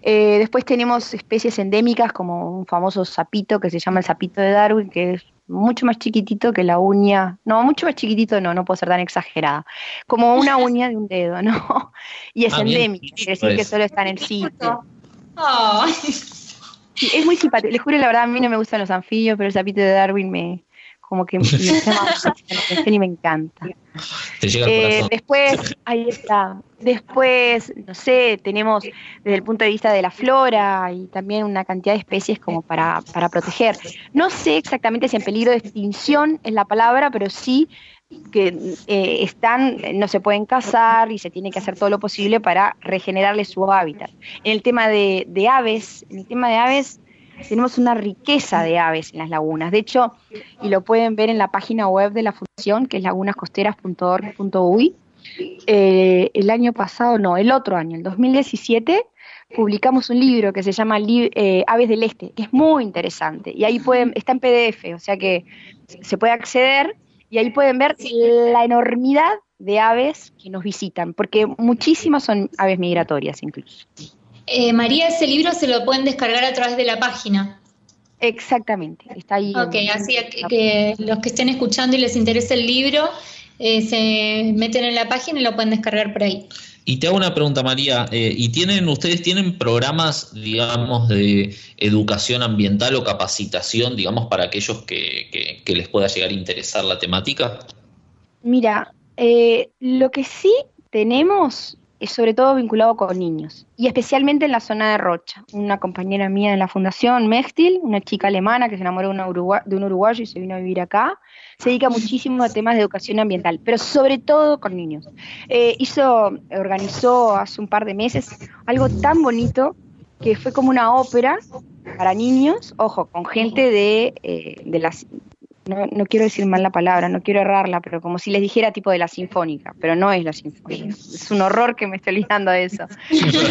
Eh, después tenemos especies endémicas como un famoso sapito que se llama el sapito de Darwin, que es mucho más chiquitito que la uña, no, mucho más chiquitito no, no puedo ser tan exagerada, como una uña de un dedo, ¿no? Y es ah, endémico, quiere decir que pues. solo está en el sitio. es muy simpático, les juro la verdad, a mí no me gustan los anfibios, pero el sapito de Darwin me, como que me y me encanta. Eh, después, ahí está. Después, no sé, tenemos desde el punto de vista de la flora y también una cantidad de especies como para, para proteger. No sé exactamente si en peligro de extinción es la palabra, pero sí que eh, están, no se pueden cazar y se tiene que hacer todo lo posible para regenerarles su hábitat. En el tema de, de aves, en el tema de aves, tenemos una riqueza de aves en las lagunas. De hecho, y lo pueden ver en la página web de la Fundación, que es lagunascosteras.org.uy, eh, el año pasado, no, el otro año, el 2017, publicamos un libro que se llama eh, Aves del Este, que es muy interesante. Y ahí pueden, está en PDF, o sea que se puede acceder y ahí pueden ver la enormidad de aves que nos visitan, porque muchísimas son aves migratorias incluso. Eh, María, ese libro se lo pueden descargar a través de la página. Exactamente, está ahí. Ok, así que, los que estén escuchando y les interese el libro, eh, se meten en la página y lo pueden descargar por ahí. Y te hago una pregunta, María. Eh, ¿Y tienen ustedes tienen programas, digamos, de educación ambiental o capacitación, digamos, para aquellos que, que, les pueda llegar a interesar la temática? Mira, lo que sí tenemos sobre todo vinculado con niños, y especialmente en la zona de Rocha. Una compañera mía en la fundación, Mestil, una chica alemana que se enamoró de, de un uruguayo y se vino a vivir acá, se dedica muchísimo a temas de educación ambiental, pero sobre todo con niños. Eh, hizo, organizó hace un par de meses algo tan bonito que fue como una ópera para niños, ojo, con gente de, eh, de, las, no, no, quiero decir mal la palabra, no quiero errarla, pero como si les dijera tipo de la sinfónica, pero no es la sinfónica. Es un horror que me estoy olvidando de eso.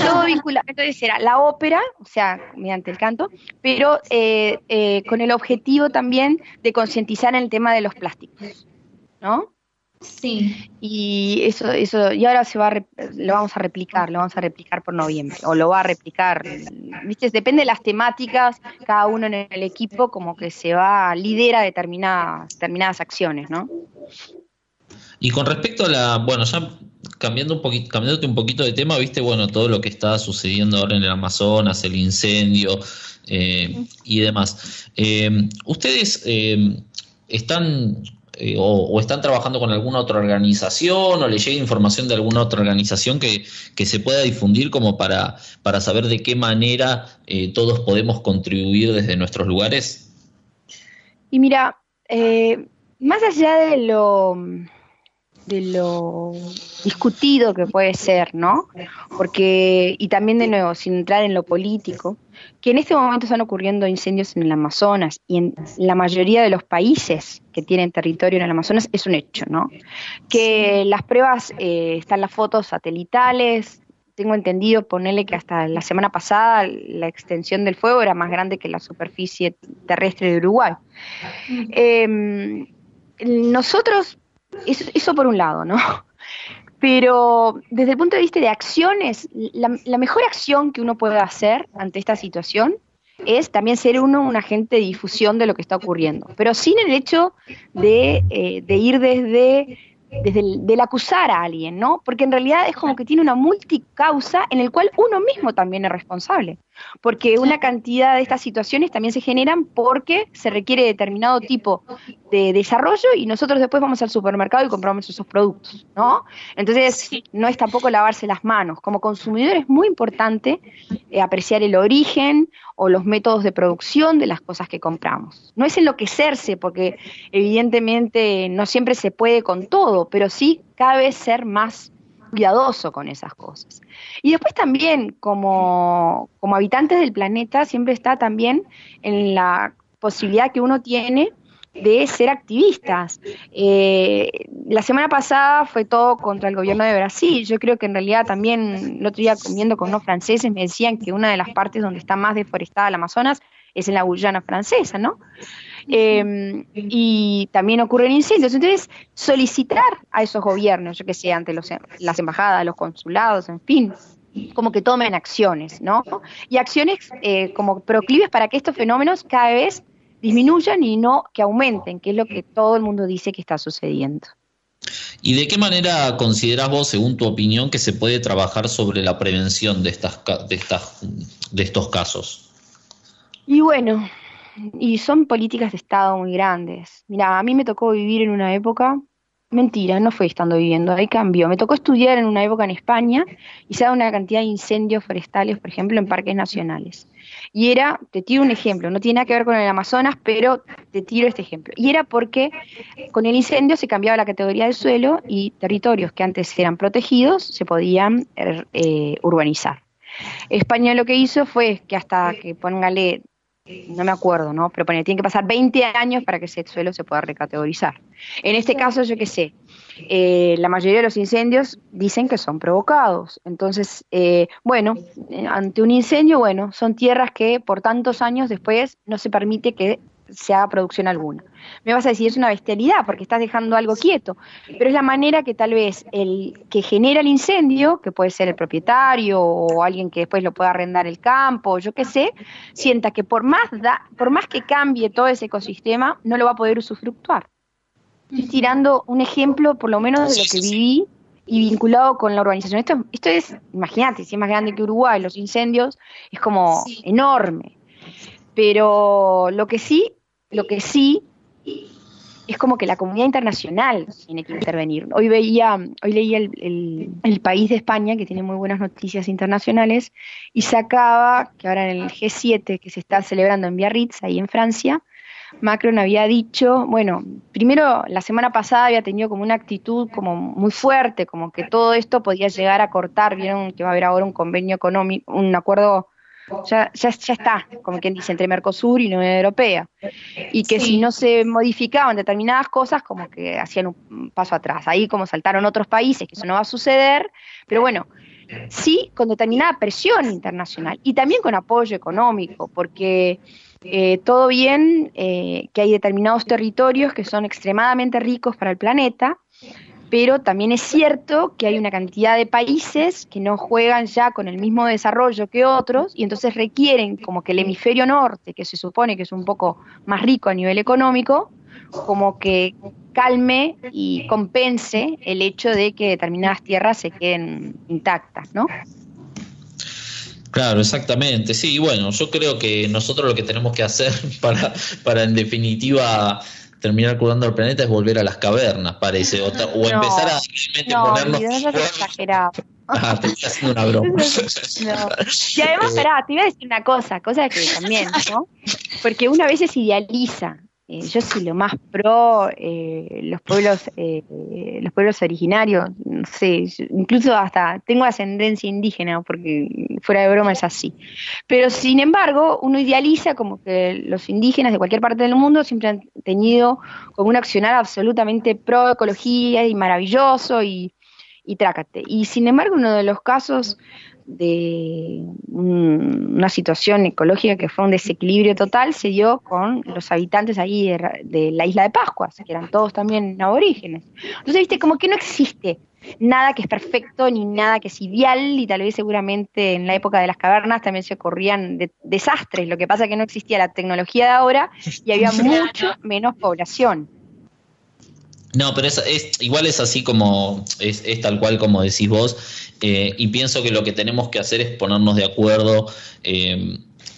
Todo vinculado, entonces era la ópera, o sea, mediante el canto, pero eh, eh, con el objetivo también de concientizar en el tema de los plásticos, ¿no? Sí. Y eso, eso, y ahora se va lo vamos a replicar, lo vamos a replicar por noviembre, o lo va a replicar, viste, depende de las temáticas, cada uno en el equipo como que se va, lidera determinadas, determinadas acciones, ¿no? Y con respecto a la, bueno, ya cambiando un poquito, cambiándote un poquito de tema, viste, bueno, todo lo que está sucediendo ahora en el Amazonas, el incendio eh, y demás. Eh, ustedes eh, están eh, o, están trabajando con alguna otra organización o le llega información de alguna otra organización que, se pueda difundir como para, para saber de qué manera eh, todos podemos contribuir desde nuestros lugares? Y mira, eh, más allá de lo de lo discutido que puede ser, ¿no? Porque, y también de nuevo, sin entrar en lo político, que en este momento están ocurriendo incendios en el Amazonas y en la mayoría de los países que tienen territorio en el Amazonas es un hecho, ¿no? Que las pruebas, eh, están las fotos satelitales, tengo entendido, ponerle que hasta la semana pasada la extensión del fuego era más grande que la superficie terrestre de Uruguay. Em, nosotros, eso por un lado, ¿no? Pero desde el punto de vista de acciones, la, mejor acción que uno puede hacer ante esta situación es también ser uno un agente de difusión de lo que está ocurriendo, pero sin el hecho de, eh, ir desde el acusar a alguien, ¿no? Porque en realidad es como que tiene una multicausa en el cual uno mismo también es responsable. Porque una cantidad de estas situaciones también se generan porque se requiere determinado tipo de desarrollo y nosotros después vamos al supermercado y compramos esos productos, ¿no? Entonces, no es tampoco lavarse las manos. Como consumidor es muy importante eh, apreciar el origen o los métodos de producción de las cosas que compramos. No es enloquecerse, porque evidentemente no siempre se puede con todo, pero sí cada vez ser más cuidadoso con esas cosas. Y después también, como, como habitantes del planeta, siempre está también en la posibilidad que uno tiene de ser activistas. Eh, la semana pasada fue todo contra el gobierno de Brasil. Yo creo que en realidad también, el otro día comiendo con unos franceses, me decían que una de las partes donde está más deforestada el Amazonas es en la Guyana francesa, ¿no? Eh, y también ocurren incendios. Entonces, solicitar a esos gobiernos, yo que sé, ante los, las embajadas, los consulados, en fin, como que tomen acciones, ¿no? Y acciones eh, como proclives para que estos fenómenos cada vez disminuyan y no que aumenten, que es lo que todo el mundo dice que está sucediendo. ¿Y de qué manera consideras vos, según tu opinión, que se puede trabajar sobre la prevención de, estas, de, estas, de estos casos? Y bueno, y son políticas de Estado muy grandes. Mira, a mí me tocó vivir en una época, mentira, no fue estando viviendo, ahí cambió. Me tocó estudiar en una época en España y se da una cantidad de incendios forestales, por ejemplo, en parques nacionales. Y era, te tiro un ejemplo, no tiene nada que ver con el Amazonas, pero te tiro este ejemplo. Y era porque con el incendio se cambiaba la categoría del suelo y territorios que antes eran protegidos se podían eh, urbanizar. España lo que hizo fue que hasta que póngale no me acuerdo, ¿no? Pero pone, tiene que pasar 20 años para que ese suelo se pueda recategorizar. En este caso, yo qué sé, eh, la mayoría de los incendios dicen que son provocados. Entonces, eh, bueno, eh, ante un incendio, bueno, son tierras que por tantos años después no se permite que se haga producción alguna. Me vas a decir, es una bestialidad porque estás dejando algo quieto, pero es la manera que tal vez el que genera el incendio, que puede ser el propietario o alguien que después lo pueda arrendar el campo, yo qué sé, sienta que por más, da, por más que cambie todo ese ecosistema, no lo va a poder usufructuar. Estoy tirando un ejemplo, por lo menos, de lo que viví y vinculado con la urbanización. Esto, esto es, imagínate, si es más grande que Uruguay, los incendios, es como enorme. Pero lo que sí, lo que sí es como que la comunidad internacional tiene que intervenir. Hoy veía, hoy leía el, el, país de España, que tiene muy buenas noticias internacionales, y sacaba que ahora en el G7 que se está celebrando en Biarritz, ahí en Francia, Macron había dicho, bueno, primero la semana pasada había tenido como una actitud como muy fuerte, como que todo esto podía llegar a cortar, vieron que va a haber ahora un convenio económico, un acuerdo ya, ya, ya está, como quien dice, entre Mercosur y Unión Europea. Y que si no se modificaban determinadas cosas, como que hacían un paso atrás. Ahí como saltaron otros países, que eso no va a suceder, pero bueno, sí con determinada presión internacional y también con apoyo económico, porque eh, todo bien eh, que hay determinados territorios que son extremadamente ricos para el planeta, pero también es cierto que hay una cantidad de países que no juegan ya con el mismo desarrollo que otros y entonces requieren como que el hemisferio norte, que se supone que es un poco más rico a nivel económico, como que calme y compense el hecho de que determinadas tierras se queden intactas, ¿no? Claro, exactamente. Sí, bueno, yo creo que nosotros lo que tenemos que hacer para, para en definitiva terminar curando el planeta es volver a las cavernas, parece, o, empezar a no, ponernos... No, exagerado. Ah, te estoy haciendo una broma. Y además, pará, te iba a decir una cosa, cosa que también, ¿no? Porque una vez se idealiza, eh, yo soy lo más pro eh, los pueblos eh, los pueblos originarios no sé incluso hasta tengo ascendencia indígena porque fuera de broma es así. Pero sin embargo uno idealiza como que los indígenas de cualquier parte del mundo siempre han tenido como un accionar absolutamente pro ecología y maravilloso y, y trácate. Y sin embargo uno de los casos de una situación ecológica que fue un desequilibrio total se dio con los habitantes ahí de, la isla de Pascua, que eran todos también aborígenes. Entonces, viste, como que no existe nada que es perfecto ni nada que es ideal y tal vez seguramente en la época de las cavernas también se ocurrían desastres, lo que pasa es que no existía la tecnología de ahora y había mucho menos población. No, pero es, igual es así como, es, es tal cual como decís vos, eh, y pienso que lo que tenemos que hacer es ponernos de acuerdo eh,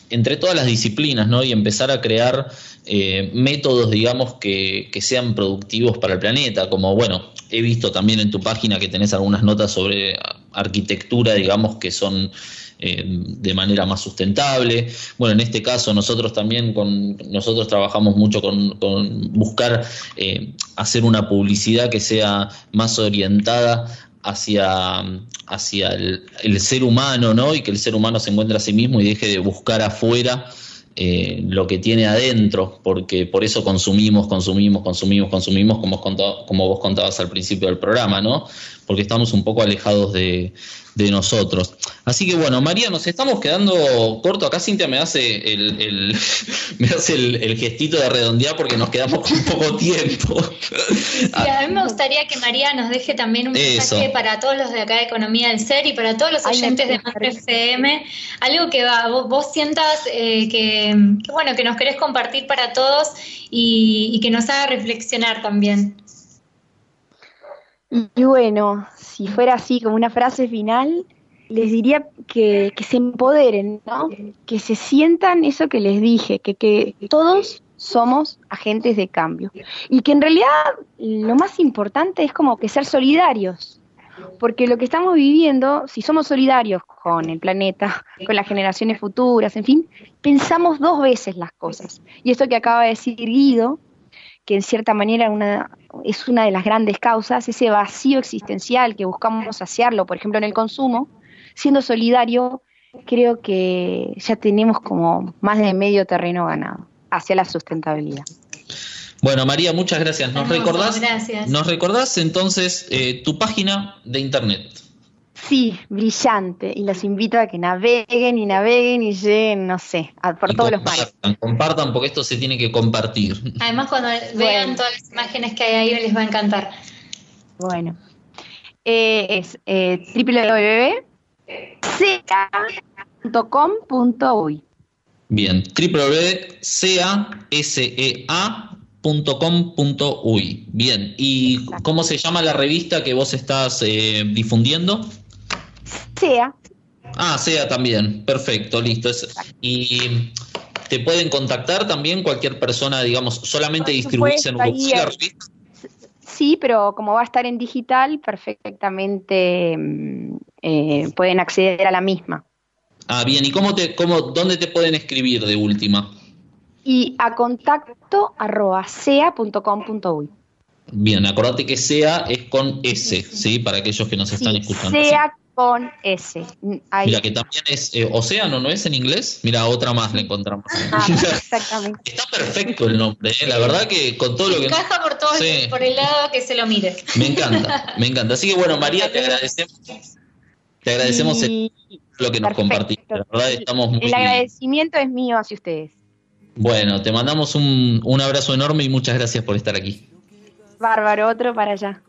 entre todas las disciplinas, ¿no? Y empezar a crear eh, métodos, digamos, que, sean productivos para el planeta, como, bueno, he visto también en tu página que tenés algunas notas sobre arquitectura, digamos, que son de manera más sustentable. Bueno, en este caso nosotros también con nosotros trabajamos mucho con, con buscar hacer una publicidad que sea más orientada hacia, hacia el, ser humano, ¿no? Y que el ser humano se encuentre a sí mismo y deje de buscar afuera eh, lo que tiene adentro, porque por eso consumimos, consumimos, consumimos, consumimos, como, como vos contabas al principio del programa, ¿no? Porque estamos un poco alejados de, de nosotros. Así que bueno, María, nos estamos quedando corto. Acá Cintia me hace el, el me hace el, gestito de redondear porque nos quedamos con poco tiempo. a mí me gustaría que María nos deje también un mensaje para todos los de acá de Economía del Ser y para todos los oyentes de Mantra FM, algo que va, vos, sientas eh, que, bueno, que nos querés compartir para todos y, y que nos haga reflexionar también. Y bueno, si fuera así como una frase final, les diría que, se empoderen, ¿no? Que se sientan eso que les dije, que, que todos somos agentes de cambio. Y que en realidad lo más importante es como que ser solidarios. Porque lo que estamos viviendo, si somos solidarios con el planeta, con las generaciones futuras, en fin, pensamos dos veces las cosas. Y esto que acaba de decir Guido, que en cierta manera una, es una de las grandes causas, ese vacío existencial que buscamos saciarlo, por ejemplo, en el consumo, siendo solidario, creo que ya tenemos como más de medio terreno ganado hacia la sustentabilidad. Bueno, María, muchas gracias. ¿Nos recordás? ¿Nos recordás entonces eh, tu página de internet? Sí, brillante. Y los invito a que naveguen y naveguen y lleguen, no sé, por todos los mares. Compartan porque esto se tiene que compartir. Además, cuando vean todas las imágenes que hay ahí, les va a encantar. Bueno, eh, es eh, www.ca.com.uy. Bien, www.casea.com.uy. Bien, ¿y cómo se llama la revista que vos estás eh, difundiendo? Sea. Ah, sea también. Perfecto, listo. y te pueden contactar también cualquier persona, digamos, solamente distribuirse en Uruguay Sí, pero como va a estar en digital, perfectamente mm, eh, pueden acceder a la misma. Ah, bien. ¿Y cómo te, cómo, dónde te pueden escribir de última? Y a contacto arroba sea.com.uy. Bien, acordate que sea es con S, ¿sí? Para aquellos que nos están escuchando. Sea con S. Mira, que también es eh, océano, ¿no es en inglés? Mira, otra más la encontramos. Ah, exactamente. Está perfecto el nombre, ¿eh? la verdad que con todo lo que... Encaja por, todo por el lado que se lo mire. Me encanta, me encanta. Así que bueno, María, te agradecemos. Te agradecemos lo que nos compartiste. La verdad estamos muy El agradecimiento es mío hacia ustedes. Bueno, te mandamos un, un abrazo enorme y muchas gracias por estar aquí. Bárbaro, otro para allá.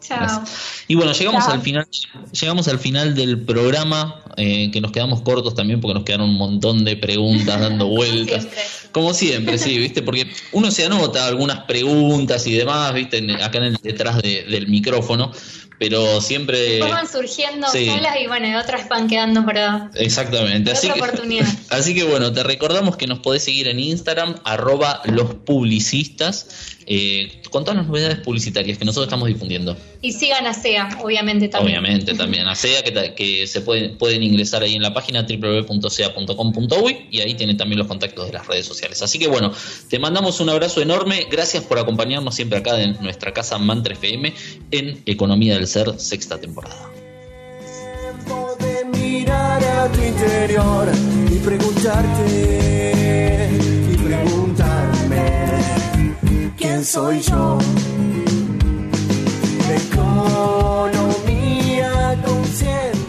Chao. Y bueno, llegamos al final, llegamos al final del programa, eh, que nos quedamos cortos también porque nos quedaron un montón de preguntas dando vueltas. Como siempre, sí, viste, porque uno se anota algunas preguntas y demás, viste, acá en el, detrás del micrófono, pero siempre van surgiendo solas y bueno, otras van quedando para exactamente así que, oportunidad. así que bueno te recordamos que nos podés seguir en Instagram arroba los publicistas eh, con todas las novedades publicitarias que nosotros estamos difundiendo. Y sigan a SEA obviamente también. Obviamente también a SEA que, que se pueden pueden ingresar ahí en la página www.sea.com.uy y ahí tienen también los contactos de las redes sociales. Así que bueno te mandamos un abrazo enorme. Gracias por acompañarnos siempre acá en nuestra casa Mantra FM en Economía del Ser, sexta temporada. Tiempo de mirar a tu interior y preguntarte y preguntarme quién soy yo. Economía consciente.